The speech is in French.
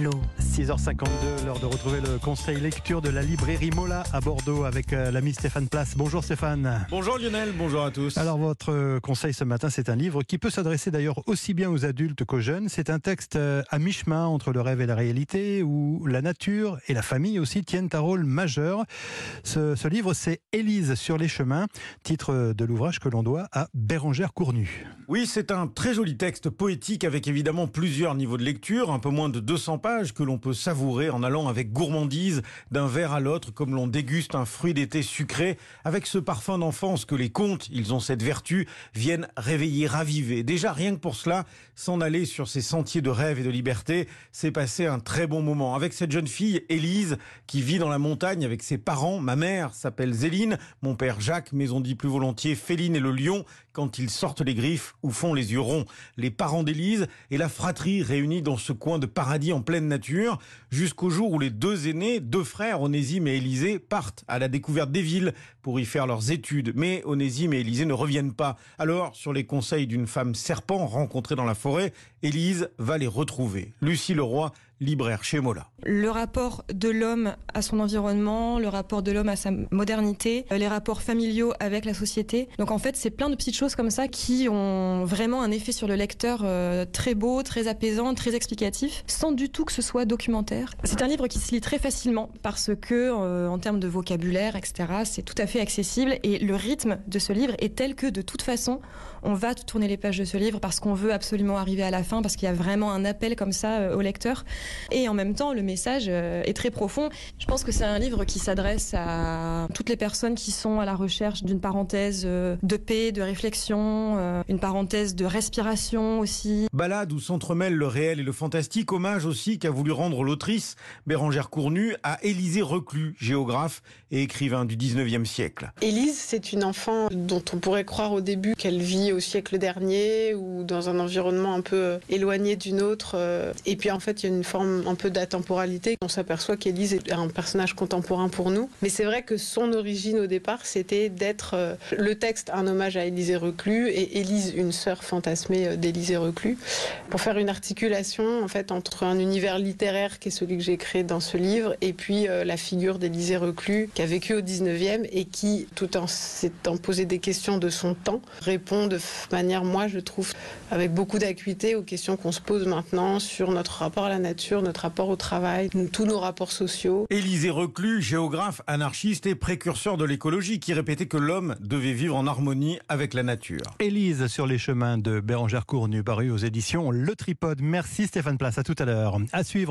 l'eau 6h52, l'heure de retrouver le conseil lecture de la librairie Mola à Bordeaux avec euh, l'ami Stéphane Place. Bonjour Stéphane. Bonjour Lionel, bonjour à tous. Alors votre euh, conseil ce matin, c'est un livre qui peut s'adresser d'ailleurs aussi bien aux adultes qu'aux jeunes. C'est un texte euh, à mi-chemin entre le rêve et la réalité où la nature et la famille aussi tiennent un rôle majeur. Ce, ce livre, c'est Élise sur les chemins, titre de l'ouvrage que l'on doit à Bérangère Cournu. Oui, c'est un très joli texte poétique avec évidemment plusieurs niveaux de lecture, un peu moins de 200 pages que l'on savourer en allant avec gourmandise d'un verre à l'autre comme l'on déguste un fruit d'été sucré avec ce parfum d'enfance que les contes, ils ont cette vertu, viennent réveiller, raviver. Déjà rien que pour cela, s'en aller sur ces sentiers de rêve et de liberté, c'est passer un très bon moment avec cette jeune fille Élise qui vit dans la montagne avec ses parents. Ma mère s'appelle Zéline, mon père Jacques, mais on dit plus volontiers Féline et le lion quand ils sortent les griffes ou font les yeux ronds. Les parents d'Élise et la fratrie réunis dans ce coin de paradis en pleine nature, jusqu'au jour où les deux aînés, deux frères, Onésime et Élisée, partent à la découverte des villes pour y faire leurs études. Mais Onésime et Élisée ne reviennent pas. Alors, sur les conseils d'une femme serpent rencontrée dans la forêt, Élise va les retrouver. Lucie Leroy libraire chez Mola. Le rapport de l'homme à son environnement, le rapport de l'homme à sa modernité, les rapports familiaux avec la société. Donc en fait, c'est plein de petites choses comme ça qui ont vraiment un effet sur le lecteur euh, très beau, très apaisant, très explicatif, sans du tout que ce soit documentaire. C'est un livre qui se lit très facilement parce que euh, en termes de vocabulaire, etc., c'est tout à fait accessible et le rythme de ce livre est tel que de toute façon, on va tourner les pages de ce livre parce qu'on veut absolument arriver à la fin, parce qu'il y a vraiment un appel comme ça euh, au lecteur. Et en même temps, le message euh, est très profond. Je pense que c'est un livre qui s'adresse à toutes les personnes qui sont à la recherche d'une parenthèse euh, de paix, de réflexion, euh, une parenthèse de respiration aussi. Balade où s'entremêlent le réel et le fantastique, hommage aussi qu'a voulu rendre l'autrice Bérangère Cournu à Élisée Reclus, géographe et écrivain du 19e siècle. Élise, c'est une enfant dont on pourrait croire au début qu'elle vit au siècle dernier ou dans un environnement un peu éloigné d'une autre. Et puis en fait, il y a une forme un peu d'atemporalité. On s'aperçoit qu'Élise est un personnage contemporain pour nous. Mais c'est vrai que son origine au départ, c'était d'être euh, le texte un hommage à Élisée Reclus et Élise une sœur fantasmée euh, d'Élisée Reclus pour faire une articulation en fait entre un univers littéraire qui est celui que j'ai créé dans ce livre et puis euh, la figure d'Élisée Reclus qui a vécu au 19e et qui tout en s'étant posé des questions de son temps répond de manière moi je trouve avec beaucoup d'acuité aux questions qu'on se pose maintenant sur notre rapport à la nature, notre rapport au travail, tous nos rapports sociaux. Élisée Reclus, géographe, anarchiste et précurseur de l'écologie, qui répétait que l'homme devait vivre en harmonie avec la nature. Élise sur les chemins de Bérangère Cournu, paru aux éditions Le Tripode. Merci Stéphane Place, à tout à l'heure. À suivre.